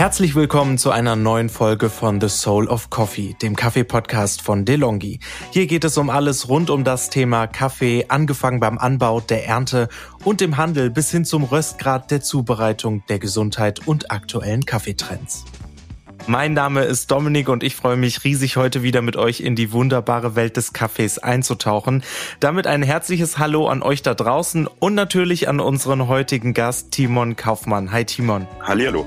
Herzlich willkommen zu einer neuen Folge von The Soul of Coffee, dem Kaffee-Podcast von DeLonghi. Hier geht es um alles rund um das Thema Kaffee, angefangen beim Anbau, der Ernte und dem Handel bis hin zum Röstgrad der Zubereitung, der Gesundheit und aktuellen Kaffeetrends. Mein Name ist Dominik und ich freue mich riesig, heute wieder mit euch in die wunderbare Welt des Kaffees einzutauchen. Damit ein herzliches Hallo an euch da draußen und natürlich an unseren heutigen Gast Timon Kaufmann. Hi Timon. Hallihallo.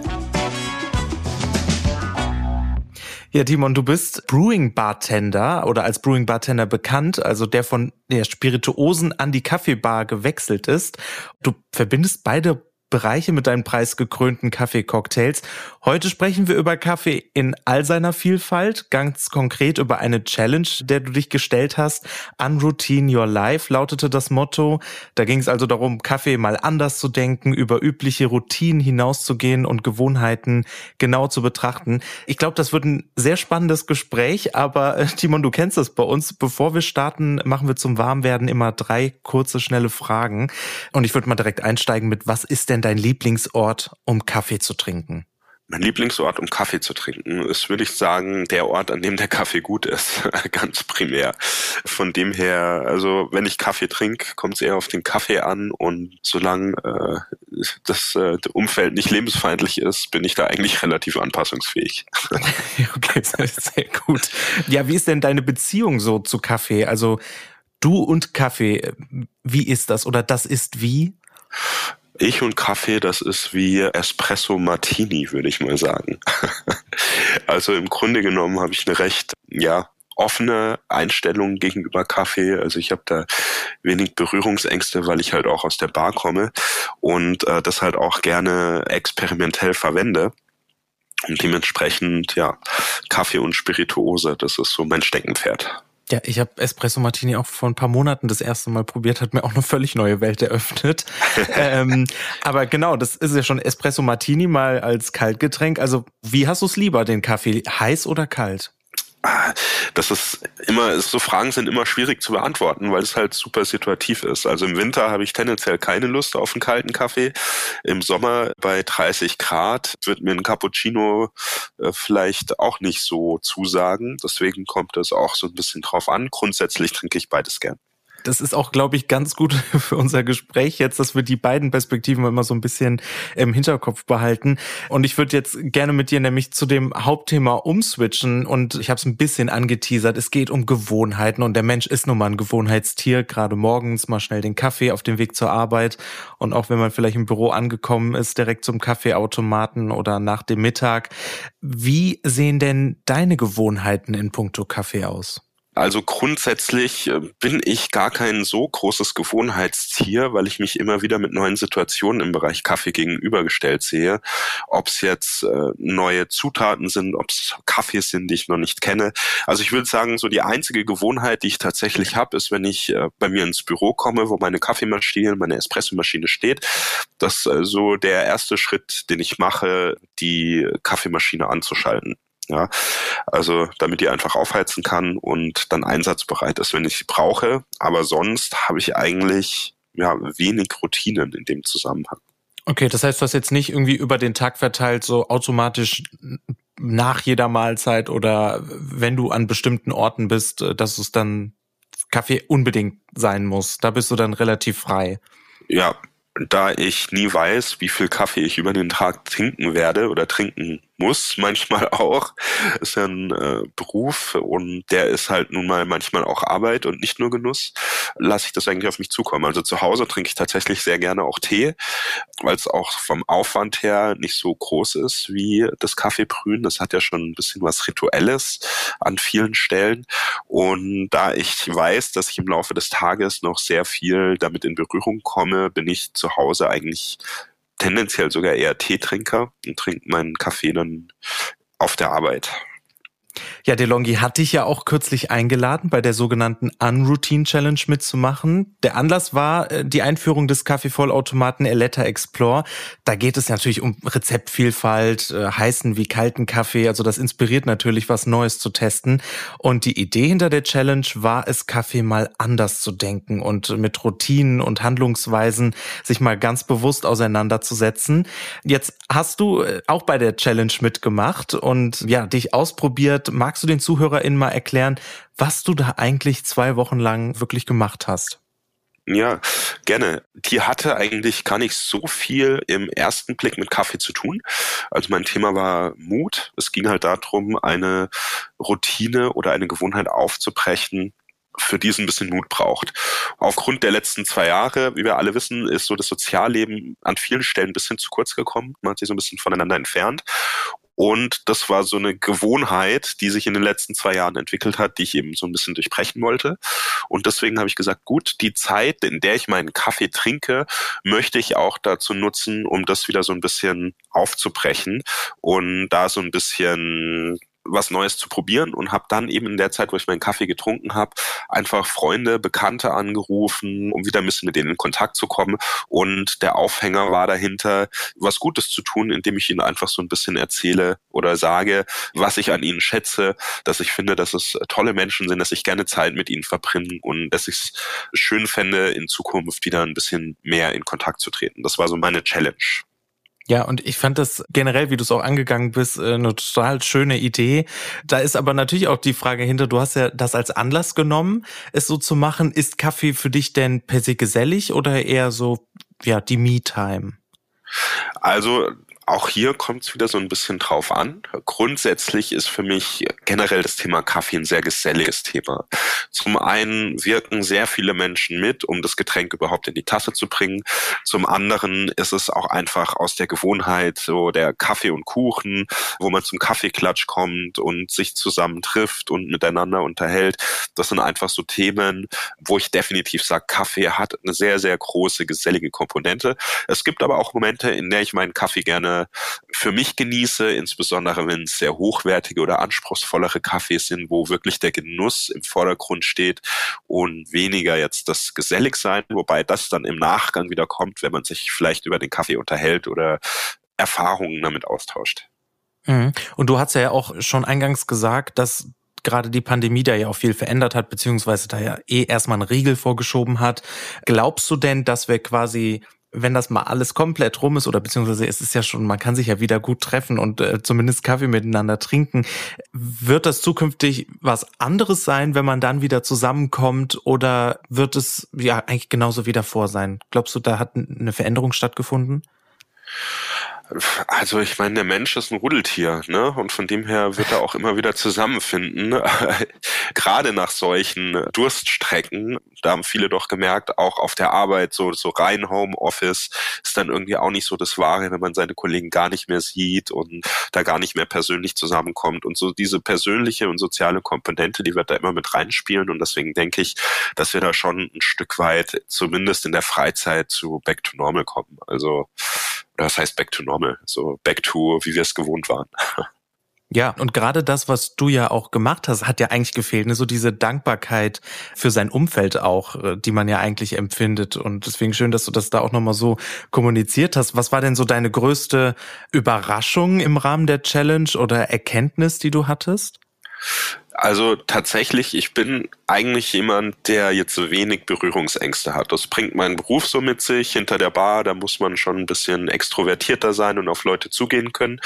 Ja, Timon, du bist Brewing Bartender oder als Brewing Bartender bekannt, also der von der Spirituosen an die Kaffeebar gewechselt ist. Du verbindest beide Bereiche mit deinen preisgekrönten Kaffeecocktails. Heute sprechen wir über Kaffee in all seiner Vielfalt, ganz konkret über eine Challenge, der du dich gestellt hast. Unroutine Your Life lautete das Motto. Da ging es also darum, Kaffee mal anders zu denken, über übliche Routinen hinauszugehen und Gewohnheiten genau zu betrachten. Ich glaube, das wird ein sehr spannendes Gespräch, aber äh, Timon, du kennst das bei uns. Bevor wir starten, machen wir zum Warmwerden immer drei kurze, schnelle Fragen. Und ich würde mal direkt einsteigen mit, was ist denn dein Lieblingsort, um Kaffee zu trinken? Mein Lieblingsort, um Kaffee zu trinken, ist, würde ich sagen, der Ort, an dem der Kaffee gut ist, ganz primär. Von dem her, also wenn ich Kaffee trinke, kommt es eher auf den Kaffee an und solange äh, das äh, Umfeld nicht lebensfeindlich ist, bin ich da eigentlich relativ anpassungsfähig. okay, sehr gut. Ja, wie ist denn deine Beziehung so zu Kaffee? Also du und Kaffee, wie ist das oder das ist wie? Ich und Kaffee, das ist wie Espresso Martini, würde ich mal sagen. also im Grunde genommen habe ich eine recht, ja, offene Einstellung gegenüber Kaffee. Also ich habe da wenig Berührungsängste, weil ich halt auch aus der Bar komme und äh, das halt auch gerne experimentell verwende. Und dementsprechend, ja, Kaffee und Spirituose, das ist so mein Steckenpferd. Ja, ich habe Espresso Martini auch vor ein paar Monaten das erste Mal probiert, hat mir auch eine völlig neue Welt eröffnet. ähm, aber genau, das ist ja schon Espresso Martini mal als Kaltgetränk. Also wie hast du es lieber, den Kaffee, heiß oder kalt? Das ist immer, so Fragen sind immer schwierig zu beantworten, weil es halt super situativ ist. Also im Winter habe ich tendenziell keine Lust auf einen kalten Kaffee. Im Sommer bei 30 Grad wird mir ein Cappuccino äh, vielleicht auch nicht so zusagen. Deswegen kommt es auch so ein bisschen drauf an. Grundsätzlich trinke ich beides gern das ist auch, glaube ich, ganz gut für unser Gespräch jetzt, dass wir die beiden Perspektiven immer so ein bisschen im Hinterkopf behalten. Und ich würde jetzt gerne mit dir nämlich zu dem Hauptthema umswitchen und ich habe es ein bisschen angeteasert. Es geht um Gewohnheiten und der Mensch ist nun mal ein Gewohnheitstier, gerade morgens mal schnell den Kaffee auf dem Weg zur Arbeit und auch wenn man vielleicht im Büro angekommen ist, direkt zum Kaffeeautomaten oder nach dem Mittag. Wie sehen denn deine Gewohnheiten in puncto Kaffee aus? Also grundsätzlich äh, bin ich gar kein so großes Gewohnheitstier, weil ich mich immer wieder mit neuen Situationen im Bereich Kaffee gegenübergestellt sehe. Ob es jetzt äh, neue Zutaten sind, ob es Kaffees sind, die ich noch nicht kenne. Also ich würde sagen, so die einzige Gewohnheit, die ich tatsächlich habe, ist, wenn ich äh, bei mir ins Büro komme, wo meine Kaffeemaschine, meine Espressomaschine steht, dass so der erste Schritt, den ich mache, die Kaffeemaschine anzuschalten. Ja, also damit die einfach aufheizen kann und dann einsatzbereit ist, wenn ich sie brauche. Aber sonst habe ich eigentlich ja wenig Routinen in dem Zusammenhang. Okay, das heißt, du hast jetzt nicht irgendwie über den Tag verteilt so automatisch nach jeder Mahlzeit oder wenn du an bestimmten Orten bist, äh, dass es dann Kaffee unbedingt sein muss. Da bist du dann relativ frei. Ja, da ich nie weiß, wie viel Kaffee ich über den Tag trinken werde oder trinken muss, manchmal auch, ist ja ein äh, Beruf und der ist halt nun mal manchmal auch Arbeit und nicht nur Genuss, lasse ich das eigentlich auf mich zukommen. Also zu Hause trinke ich tatsächlich sehr gerne auch Tee, weil es auch vom Aufwand her nicht so groß ist wie das Kaffeebrühen. Das hat ja schon ein bisschen was Rituelles an vielen Stellen. Und da ich weiß, dass ich im Laufe des Tages noch sehr viel damit in Berührung komme, bin ich zu Hause eigentlich tendenziell sogar eher Teetrinker und trinke meinen Kaffee dann auf der Arbeit. Ja, DeLonghi hat dich ja auch kürzlich eingeladen, bei der sogenannten Unroutine Challenge mitzumachen. Der Anlass war äh, die Einführung des Kaffeevollautomaten Eletta Explore. Da geht es natürlich um Rezeptvielfalt, äh, heißen wie kalten Kaffee. Also das inspiriert natürlich, was Neues zu testen. Und die Idee hinter der Challenge war es, Kaffee mal anders zu denken und mit Routinen und Handlungsweisen sich mal ganz bewusst auseinanderzusetzen. Jetzt hast du äh, auch bei der Challenge mitgemacht und ja, dich ausprobiert wird. Magst du den ZuhörerInnen mal erklären, was du da eigentlich zwei Wochen lang wirklich gemacht hast? Ja, gerne. Die hatte eigentlich gar nicht so viel im ersten Blick mit Kaffee zu tun. Also mein Thema war Mut. Es ging halt darum, eine Routine oder eine Gewohnheit aufzubrechen, für die es ein bisschen Mut braucht. Aufgrund der letzten zwei Jahre, wie wir alle wissen, ist so das Sozialleben an vielen Stellen ein bisschen zu kurz gekommen. Man hat sich so ein bisschen voneinander entfernt. Und das war so eine Gewohnheit, die sich in den letzten zwei Jahren entwickelt hat, die ich eben so ein bisschen durchbrechen wollte. Und deswegen habe ich gesagt, gut, die Zeit, in der ich meinen Kaffee trinke, möchte ich auch dazu nutzen, um das wieder so ein bisschen aufzubrechen und da so ein bisschen was Neues zu probieren und habe dann eben in der Zeit, wo ich meinen Kaffee getrunken habe, einfach Freunde, Bekannte angerufen, um wieder ein bisschen mit denen in Kontakt zu kommen. Und der Aufhänger war dahinter, was Gutes zu tun, indem ich ihnen einfach so ein bisschen erzähle oder sage, was ich an ihnen schätze, dass ich finde, dass es tolle Menschen sind, dass ich gerne Zeit mit ihnen verbringe und dass ich es schön fände, in Zukunft wieder ein bisschen mehr in Kontakt zu treten. Das war so meine Challenge. Ja, und ich fand das generell, wie du es auch angegangen bist, äh, eine total schöne Idee. Da ist aber natürlich auch die Frage hinter, du hast ja das als Anlass genommen, es so zu machen. Ist Kaffee für dich denn per se gesellig oder eher so, ja, die Me-Time? Also auch hier kommt es wieder so ein bisschen drauf an. Grundsätzlich ist für mich generell das Thema Kaffee ein sehr geselliges Thema. Zum einen wirken sehr viele Menschen mit, um das Getränk überhaupt in die Tasse zu bringen. Zum anderen ist es auch einfach aus der Gewohnheit so der Kaffee und Kuchen, wo man zum Kaffeeklatsch kommt und sich zusammen trifft und miteinander unterhält. Das sind einfach so Themen, wo ich definitiv sage, Kaffee hat eine sehr, sehr große gesellige Komponente. Es gibt aber auch Momente, in der ich meinen Kaffee gerne für mich genieße, insbesondere wenn es sehr hochwertige oder anspruchsvollere Kaffees sind, wo wirklich der Genuss im Vordergrund steht und weniger jetzt das Geselligsein, wobei das dann im Nachgang wieder kommt, wenn man sich vielleicht über den Kaffee unterhält oder Erfahrungen damit austauscht. Mhm. Und du hast ja auch schon eingangs gesagt, dass gerade die Pandemie da ja auch viel verändert hat, beziehungsweise da ja eh erstmal einen Riegel vorgeschoben hat. Glaubst du denn, dass wir quasi wenn das mal alles komplett rum ist oder beziehungsweise es ist ja schon, man kann sich ja wieder gut treffen und äh, zumindest Kaffee miteinander trinken, wird das zukünftig was anderes sein, wenn man dann wieder zusammenkommt oder wird es ja eigentlich genauso wie davor sein? Glaubst du, da hat eine Veränderung stattgefunden? Also ich meine, der Mensch ist ein Rudeltier, ne? Und von dem her wird er auch immer wieder zusammenfinden. Gerade nach solchen Durststrecken, da haben viele doch gemerkt, auch auf der Arbeit, so, so rein Homeoffice, ist dann irgendwie auch nicht so das Wahre, wenn man seine Kollegen gar nicht mehr sieht und da gar nicht mehr persönlich zusammenkommt. Und so diese persönliche und soziale Komponente, die wird da immer mit reinspielen. Und deswegen denke ich, dass wir da schon ein Stück weit, zumindest in der Freizeit, zu Back to Normal kommen. Also das heißt back to normal, so back to, wie wir es gewohnt waren. Ja, und gerade das, was du ja auch gemacht hast, hat ja eigentlich gefehlt, ne? so diese Dankbarkeit für sein Umfeld auch, äh, die man ja eigentlich empfindet. Und deswegen schön, dass du das da auch nochmal so kommuniziert hast. Was war denn so deine größte Überraschung im Rahmen der Challenge oder Erkenntnis, die du hattest? Also tatsächlich, ich bin eigentlich jemand, der jetzt wenig Berührungsängste hat. Das bringt mein Beruf so mit sich. Hinter der Bar, da muss man schon ein bisschen extrovertierter sein und auf Leute zugehen können.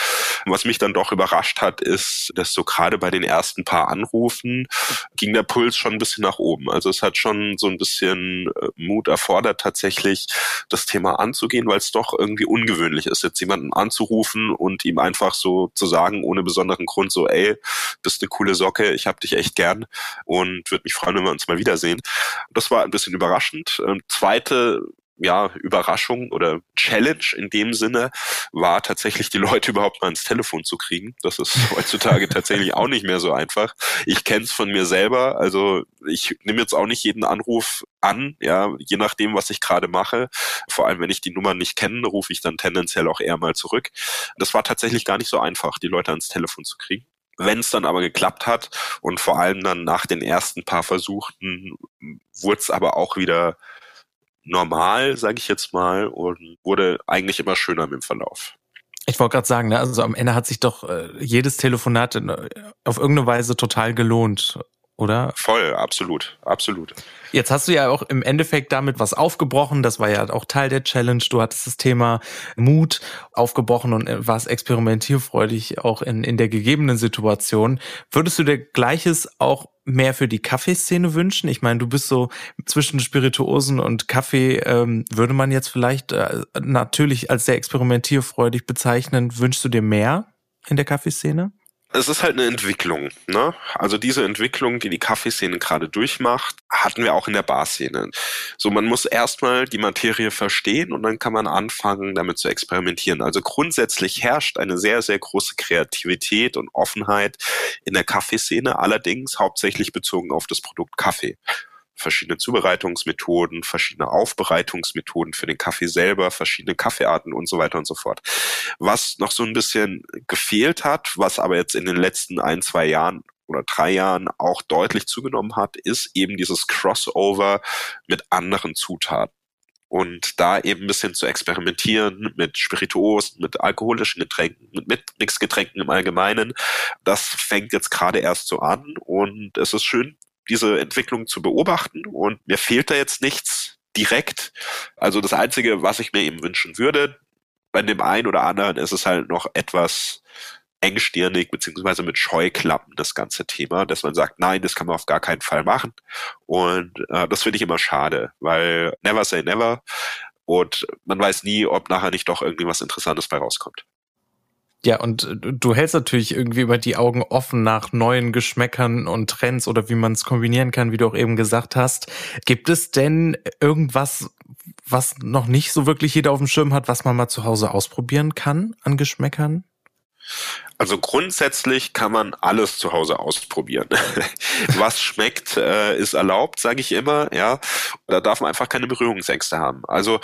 Was mich dann doch überrascht hat, ist, dass so gerade bei den ersten paar Anrufen ging der Puls schon ein bisschen nach oben. Also es hat schon so ein bisschen äh, Mut erfordert, tatsächlich das Thema anzugehen, weil es doch irgendwie ungewöhnlich ist, jetzt jemanden anzurufen und ihm einfach so zu sagen, ohne besonderen Grund, so, ey, bist eine coole Socke, ich hab dich echt gern und würde mich freuen, wenn wir uns mal wiedersehen. Das war ein bisschen überraschend. Ähm, zweite ja, Überraschung oder Challenge in dem Sinne war tatsächlich die Leute überhaupt mal ins Telefon zu kriegen. Das ist heutzutage tatsächlich auch nicht mehr so einfach. Ich kenne es von mir selber. Also ich nehme jetzt auch nicht jeden Anruf an, ja, je nachdem, was ich gerade mache. Vor allem, wenn ich die Nummer nicht kenne, rufe ich dann tendenziell auch eher mal zurück. Das war tatsächlich gar nicht so einfach, die Leute ans Telefon zu kriegen. Wenn es dann aber geklappt hat und vor allem dann nach den ersten paar Versuchen wurde es aber auch wieder normal, sage ich jetzt mal, und wurde eigentlich immer schöner im Verlauf. Ich wollte gerade sagen, ne, also am Ende hat sich doch äh, jedes Telefonat in, auf irgendeine Weise total gelohnt oder? Voll, absolut, absolut. Jetzt hast du ja auch im Endeffekt damit was aufgebrochen. Das war ja auch Teil der Challenge. Du hattest das Thema Mut aufgebrochen und äh, warst experimentierfreudig auch in, in der gegebenen Situation. Würdest du dir Gleiches auch mehr für die Kaffeeszene wünschen? Ich meine, du bist so zwischen Spirituosen und Kaffee, ähm, würde man jetzt vielleicht äh, natürlich als sehr experimentierfreudig bezeichnen. Wünschst du dir mehr in der Kaffeeszene? Es ist halt eine Entwicklung. Ne? Also diese Entwicklung, die die Kaffeeszene gerade durchmacht, hatten wir auch in der Barszene. So, man muss erstmal die Materie verstehen und dann kann man anfangen, damit zu experimentieren. Also grundsätzlich herrscht eine sehr, sehr große Kreativität und Offenheit in der Kaffeeszene, allerdings hauptsächlich bezogen auf das Produkt Kaffee verschiedene Zubereitungsmethoden, verschiedene Aufbereitungsmethoden für den Kaffee selber, verschiedene Kaffeearten und so weiter und so fort. Was noch so ein bisschen gefehlt hat, was aber jetzt in den letzten ein, zwei Jahren oder drei Jahren auch deutlich zugenommen hat, ist eben dieses Crossover mit anderen Zutaten. Und da eben ein bisschen zu experimentieren mit Spirituosen, mit alkoholischen Getränken, mit Mixgetränken im Allgemeinen, das fängt jetzt gerade erst so an und es ist schön, diese Entwicklung zu beobachten und mir fehlt da jetzt nichts direkt. Also das Einzige, was ich mir eben wünschen würde, bei dem einen oder anderen ist es halt noch etwas engstirnig beziehungsweise mit Scheuklappen das ganze Thema, dass man sagt, nein, das kann man auf gar keinen Fall machen. Und äh, das finde ich immer schade, weil never say never. Und man weiß nie, ob nachher nicht doch irgendwie was Interessantes bei rauskommt. Ja, und äh, du hältst natürlich irgendwie über die Augen offen nach neuen Geschmäckern und Trends oder wie man es kombinieren kann, wie du auch eben gesagt hast. Gibt es denn irgendwas, was noch nicht so wirklich jeder auf dem Schirm hat, was man mal zu Hause ausprobieren kann an Geschmäckern? Also grundsätzlich kann man alles zu Hause ausprobieren. Was schmeckt, äh, ist erlaubt, sage ich immer. Ja, da darf man einfach keine Berührungsängste haben. Also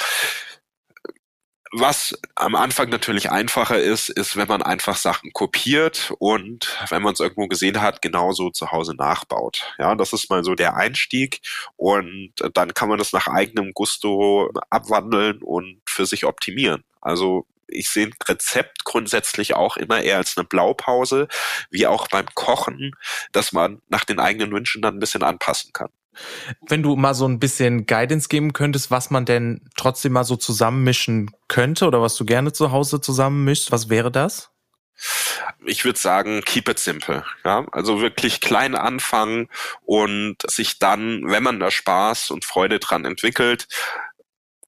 was am Anfang natürlich einfacher ist, ist, wenn man einfach Sachen kopiert und wenn man es irgendwo gesehen hat, genauso zu Hause nachbaut. Ja, das ist mal so der Einstieg und dann kann man das nach eigenem Gusto abwandeln und für sich optimieren. Also ich sehe ein Rezept grundsätzlich auch immer eher als eine Blaupause, wie auch beim Kochen, dass man nach den eigenen Wünschen dann ein bisschen anpassen kann. Wenn du mal so ein bisschen Guidance geben könntest, was man denn trotzdem mal so zusammenmischen könnte oder was du gerne zu Hause zusammenmischst, was wäre das? Ich würde sagen, keep it simple. Ja, also wirklich klein anfangen und sich dann, wenn man da Spaß und Freude dran entwickelt,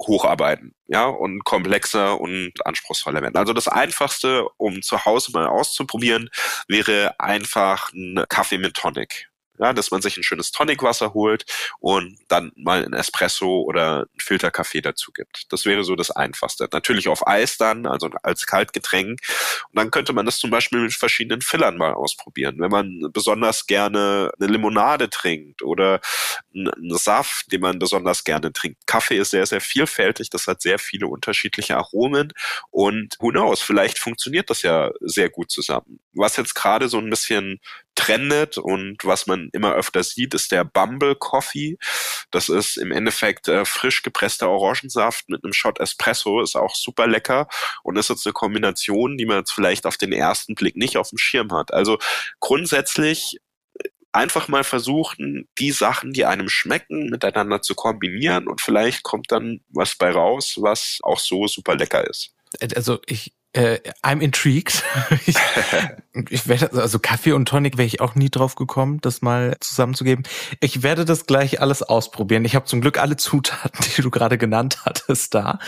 hocharbeiten, ja, und komplexer und anspruchsvoller werden. Also das einfachste, um zu Hause mal auszuprobieren, wäre einfach ein Kaffee mit Tonic ja, dass man sich ein schönes Tonicwasser holt und dann mal ein Espresso oder ein Filterkaffee dazu gibt. Das wäre so das Einfachste. Natürlich auf Eis dann, also als Kaltgetränk. Und dann könnte man das zum Beispiel mit verschiedenen Fillern mal ausprobieren. Wenn man besonders gerne eine Limonade trinkt oder einen Saft, den man besonders gerne trinkt. Kaffee ist sehr, sehr vielfältig. Das hat sehr viele unterschiedliche Aromen und who knows, vielleicht funktioniert das ja sehr gut zusammen. Was jetzt gerade so ein bisschen trendet und was man immer öfter sieht, ist der Bumble Coffee. Das ist im Endeffekt äh, frisch gepresster Orangensaft mit einem Shot Espresso, ist auch super lecker und ist jetzt eine Kombination, die man jetzt vielleicht auf den ersten Blick nicht auf dem Schirm hat. Also grundsätzlich einfach mal versuchen, die Sachen, die einem schmecken, miteinander zu kombinieren und vielleicht kommt dann was bei raus, was auch so super lecker ist. Also ich äh, I'm intrigued. ich, ich werde, also Kaffee und Tonic wäre ich auch nie drauf gekommen, das mal zusammenzugeben. Ich werde das gleich alles ausprobieren. Ich habe zum Glück alle Zutaten, die du gerade genannt hattest, da.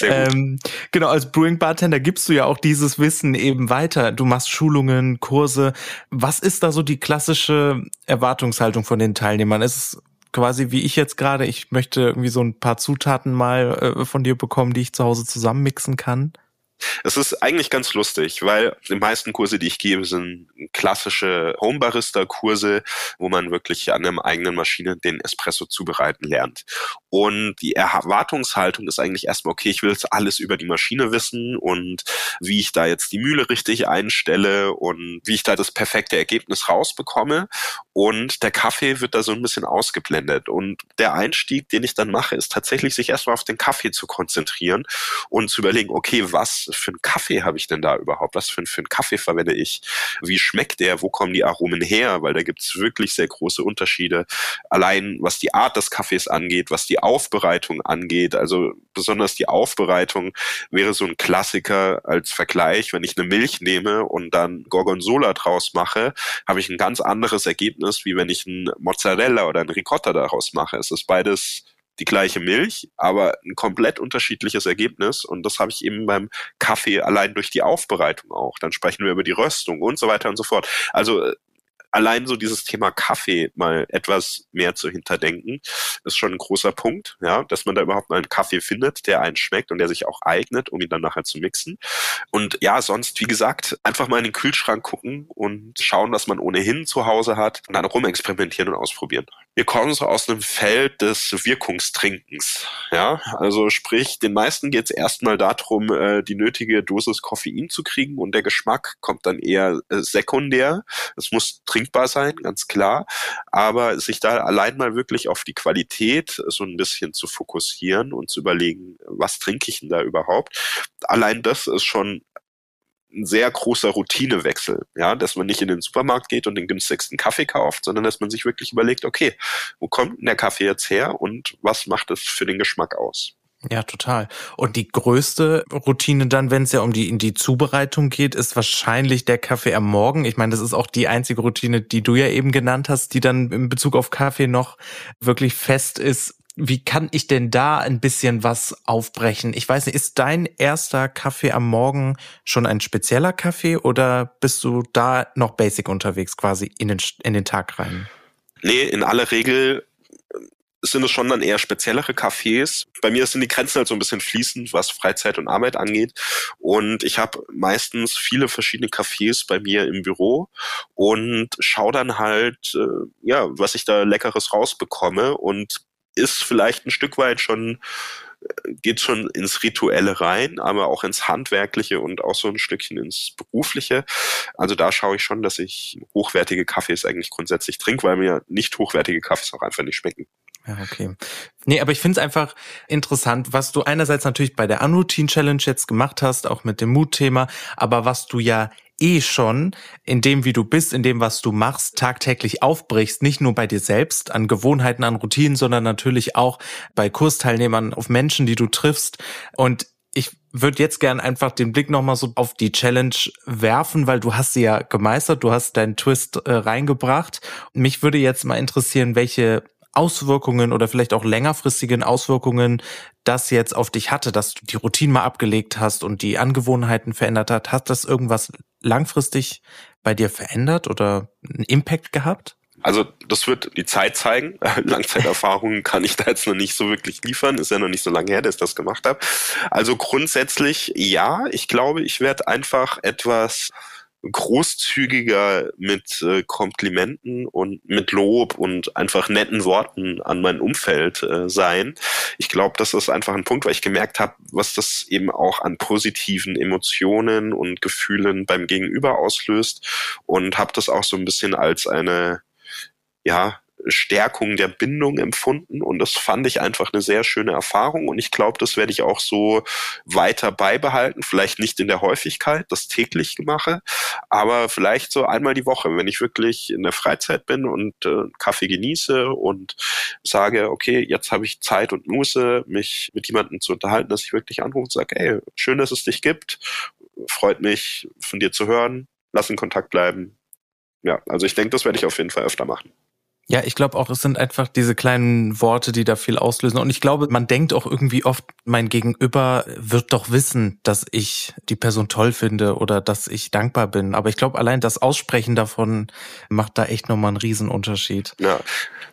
Ähm, genau, als Brewing Bartender gibst du ja auch dieses Wissen eben weiter. Du machst Schulungen, Kurse. Was ist da so die klassische Erwartungshaltung von den Teilnehmern? Ist es quasi wie ich jetzt gerade, ich möchte irgendwie so ein paar Zutaten mal äh, von dir bekommen, die ich zu Hause zusammenmixen kann? Es ist eigentlich ganz lustig, weil die meisten Kurse, die ich gebe, sind klassische Homebarista-Kurse, wo man wirklich an einer eigenen Maschine den Espresso zubereiten lernt. Und die Erwartungshaltung ist eigentlich erstmal, okay, ich will jetzt alles über die Maschine wissen und wie ich da jetzt die Mühle richtig einstelle und wie ich da das perfekte Ergebnis rausbekomme. Und der Kaffee wird da so ein bisschen ausgeblendet. Und der Einstieg, den ich dann mache, ist tatsächlich sich erstmal auf den Kaffee zu konzentrieren und zu überlegen, okay, was für einen Kaffee habe ich denn da überhaupt? Was für, für einen Kaffee verwende ich? Wie schmeckt der? Wo kommen die Aromen her? Weil da gibt es wirklich sehr große Unterschiede. Allein was die Art des Kaffees angeht, was die Aufbereitung angeht. Also besonders die Aufbereitung wäre so ein Klassiker als Vergleich. Wenn ich eine Milch nehme und dann Gorgonzola draus mache, habe ich ein ganz anderes Ergebnis, wie wenn ich ein Mozzarella oder ein Ricotta daraus mache. Es ist beides die gleiche Milch, aber ein komplett unterschiedliches Ergebnis. Und das habe ich eben beim Kaffee allein durch die Aufbereitung auch. Dann sprechen wir über die Röstung und so weiter und so fort. Also äh, allein so dieses Thema Kaffee mal etwas mehr zu hinterdenken, ist schon ein großer Punkt, ja, dass man da überhaupt mal einen Kaffee findet, der einen schmeckt und der sich auch eignet, um ihn dann nachher zu mixen. Und ja, sonst, wie gesagt, einfach mal in den Kühlschrank gucken und schauen, was man ohnehin zu Hause hat und dann rumexperimentieren und ausprobieren. Wir kommen so aus einem Feld des Wirkungstrinkens, ja, also sprich, den meisten geht es erstmal darum, äh, die nötige Dosis Koffein zu kriegen und der Geschmack kommt dann eher äh, sekundär. Es muss trinken trinkbar sein, ganz klar. Aber sich da allein mal wirklich auf die Qualität so ein bisschen zu fokussieren und zu überlegen, was trinke ich denn da überhaupt? Allein das ist schon ein sehr großer Routinewechsel, ja, dass man nicht in den Supermarkt geht und den günstigsten Kaffee kauft, sondern dass man sich wirklich überlegt, okay, wo kommt denn der Kaffee jetzt her und was macht es für den Geschmack aus? Ja, total. Und die größte Routine dann, wenn es ja um die in die Zubereitung geht, ist wahrscheinlich der Kaffee am Morgen. Ich meine, das ist auch die einzige Routine, die du ja eben genannt hast, die dann in Bezug auf Kaffee noch wirklich fest ist. Wie kann ich denn da ein bisschen was aufbrechen? Ich weiß nicht, ist dein erster Kaffee am Morgen schon ein spezieller Kaffee oder bist du da noch basic unterwegs, quasi in den, in den Tag rein? Nee, in aller Regel sind es schon dann eher speziellere Cafés. Bei mir sind die Grenzen halt so ein bisschen fließend, was Freizeit und Arbeit angeht. Und ich habe meistens viele verschiedene Cafés bei mir im Büro und schaue dann halt, äh, ja, was ich da Leckeres rausbekomme und ist vielleicht ein Stück weit schon äh, geht schon ins Rituelle rein, aber auch ins Handwerkliche und auch so ein Stückchen ins Berufliche. Also da schaue ich schon, dass ich hochwertige Kaffees eigentlich grundsätzlich trinke, weil mir nicht hochwertige Kaffees auch einfach nicht schmecken. Ja, okay. Nee, aber ich finde es einfach interessant, was du einerseits natürlich bei der Unroutine Challenge jetzt gemacht hast, auch mit dem Mutthema, aber was du ja eh schon in dem, wie du bist, in dem, was du machst, tagtäglich aufbrichst, nicht nur bei dir selbst, an Gewohnheiten, an Routinen, sondern natürlich auch bei Kursteilnehmern, auf Menschen, die du triffst. Und ich würde jetzt gern einfach den Blick nochmal so auf die Challenge werfen, weil du hast sie ja gemeistert, du hast deinen Twist äh, reingebracht. Mich würde jetzt mal interessieren, welche Auswirkungen oder vielleicht auch längerfristigen Auswirkungen das jetzt auf dich hatte, dass du die Routine mal abgelegt hast und die Angewohnheiten verändert hat. Hat das irgendwas langfristig bei dir verändert oder einen Impact gehabt? Also das wird die Zeit zeigen. Langzeiterfahrungen kann ich da jetzt noch nicht so wirklich liefern. Ist ja noch nicht so lange her, dass ich das gemacht habe. Also grundsätzlich ja. Ich glaube, ich werde einfach etwas großzügiger mit äh, Komplimenten und mit Lob und einfach netten Worten an mein Umfeld äh, sein. Ich glaube, das ist einfach ein Punkt, weil ich gemerkt habe, was das eben auch an positiven Emotionen und Gefühlen beim Gegenüber auslöst und habe das auch so ein bisschen als eine ja, Stärkung der Bindung empfunden und das fand ich einfach eine sehr schöne Erfahrung und ich glaube, das werde ich auch so weiter beibehalten, vielleicht nicht in der Häufigkeit, das täglich mache, aber vielleicht so einmal die Woche, wenn ich wirklich in der Freizeit bin und äh, Kaffee genieße und sage, okay, jetzt habe ich Zeit und Muße, mich mit jemandem zu unterhalten, dass ich wirklich anrufe und sage, ey, schön, dass es dich gibt, freut mich von dir zu hören, lass in Kontakt bleiben. Ja, also ich denke, das werde ich auf jeden Fall öfter machen. Ja, ich glaube auch, es sind einfach diese kleinen Worte, die da viel auslösen. Und ich glaube, man denkt auch irgendwie oft, mein Gegenüber wird doch wissen, dass ich die Person toll finde oder dass ich dankbar bin. Aber ich glaube, allein das Aussprechen davon macht da echt nochmal einen Riesenunterschied. Ja,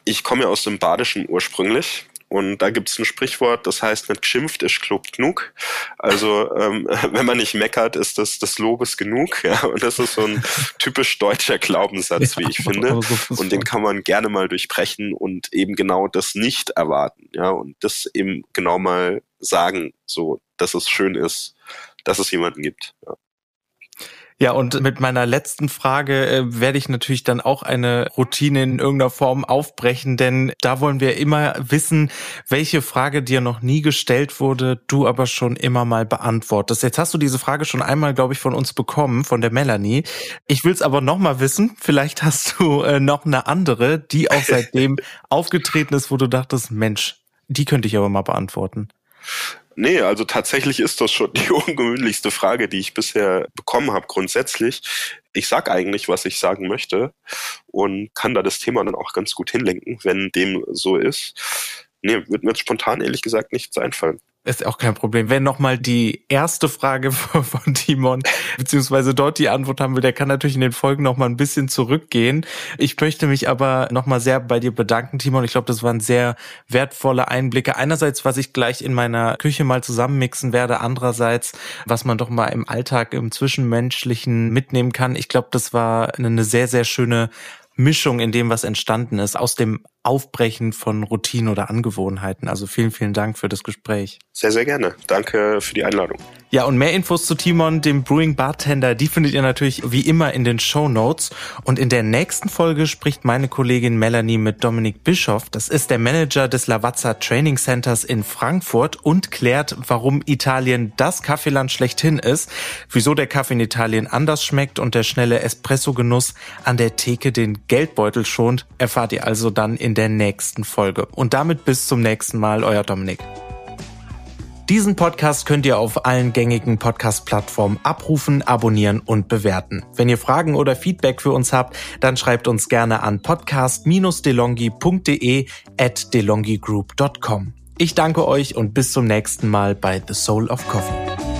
ich komme ja aus dem Badischen ursprünglich Und da gibt es ein Sprichwort, das heißt, nicht geschimpft ist Club genug. Also ähm, wenn man nicht meckert, ist das des Lobes genug. Ja? Und das ist so ein typisch deutscher Glaubenssatz, wie ich finde. Und den kann man gerne mal durchbrechen und eben genau das nicht erwarten. Ja, und das eben genau mal sagen, so, dass es schön ist, dass es jemanden gibt. Ja. Ja, und mit meiner letzten Frage äh, werde ich natürlich dann auch eine Routine in irgendeiner Form aufbrechen, denn da wollen wir immer wissen, welche Frage dir noch nie gestellt wurde, du aber schon immer mal beantwortest. Jetzt hast du diese Frage schon einmal, glaube ich, von uns bekommen, von der Melanie. Ich will es aber noch mal wissen. Vielleicht hast du äh, noch eine andere, die auch seitdem aufgetreten ist, wo du dachtest, Mensch, die könnte ich aber mal beantworten. Nee, also tatsächlich ist das schon die ungewöhnlichste Frage, die ich bisher bekommen habe grundsätzlich. Ich sag eigentlich, was ich sagen möchte und kann da das Thema dann auch ganz gut hinlenken, wenn dem so ist. Nee, wird mir spontan ehrlich gesagt nichts einfallen. Ist auch kein Problem. Wer nochmal die erste Frage von Timon, beziehungsweise dort die Antwort haben will, der kann natürlich in den Folgen nochmal ein bisschen zurückgehen. Ich möchte mich aber nochmal sehr bei dir bedanken, Timon. Ich glaube, das waren sehr wertvolle Einblicke. Einerseits, was ich gleich in meiner Küche mal zusammenmixen werde. Andererseits, was man doch mal im Alltag, im Zwischenmenschlichen mitnehmen kann. Ich glaube, das war eine sehr, sehr schöne Mischung in dem, was entstanden ist, aus dem Aufbrechen von Routinen oder Angewohnheiten. Also vielen, vielen Dank für das Gespräch. Sehr, sehr gerne. Danke für die Einladung. Ja, und mehr Infos zu Timon, dem Brewing Bartender, die findet ihr natürlich wie immer in den Show Notes. Und in der nächsten Folge spricht meine Kollegin Melanie mit Dominik Bischoff. Das ist der Manager des Lavazza Training Centers in Frankfurt und klärt, warum Italien das Kaffeeland schlechthin ist, wieso der Kaffee in Italien anders schmeckt und der schnelle Espresso-Genuss an der Theke den Geldbeutel schont, erfahrt ihr also dann in der nächsten Folge. Und damit bis zum nächsten Mal, euer Dominik. Diesen Podcast könnt ihr auf allen gängigen Podcast-Plattformen abrufen, abonnieren und bewerten. Wenn ihr Fragen oder Feedback für uns habt, dann schreibt uns gerne an podcast-delongi.de at delongigroup.com. Ich danke euch und bis zum nächsten Mal bei The Soul of Coffee.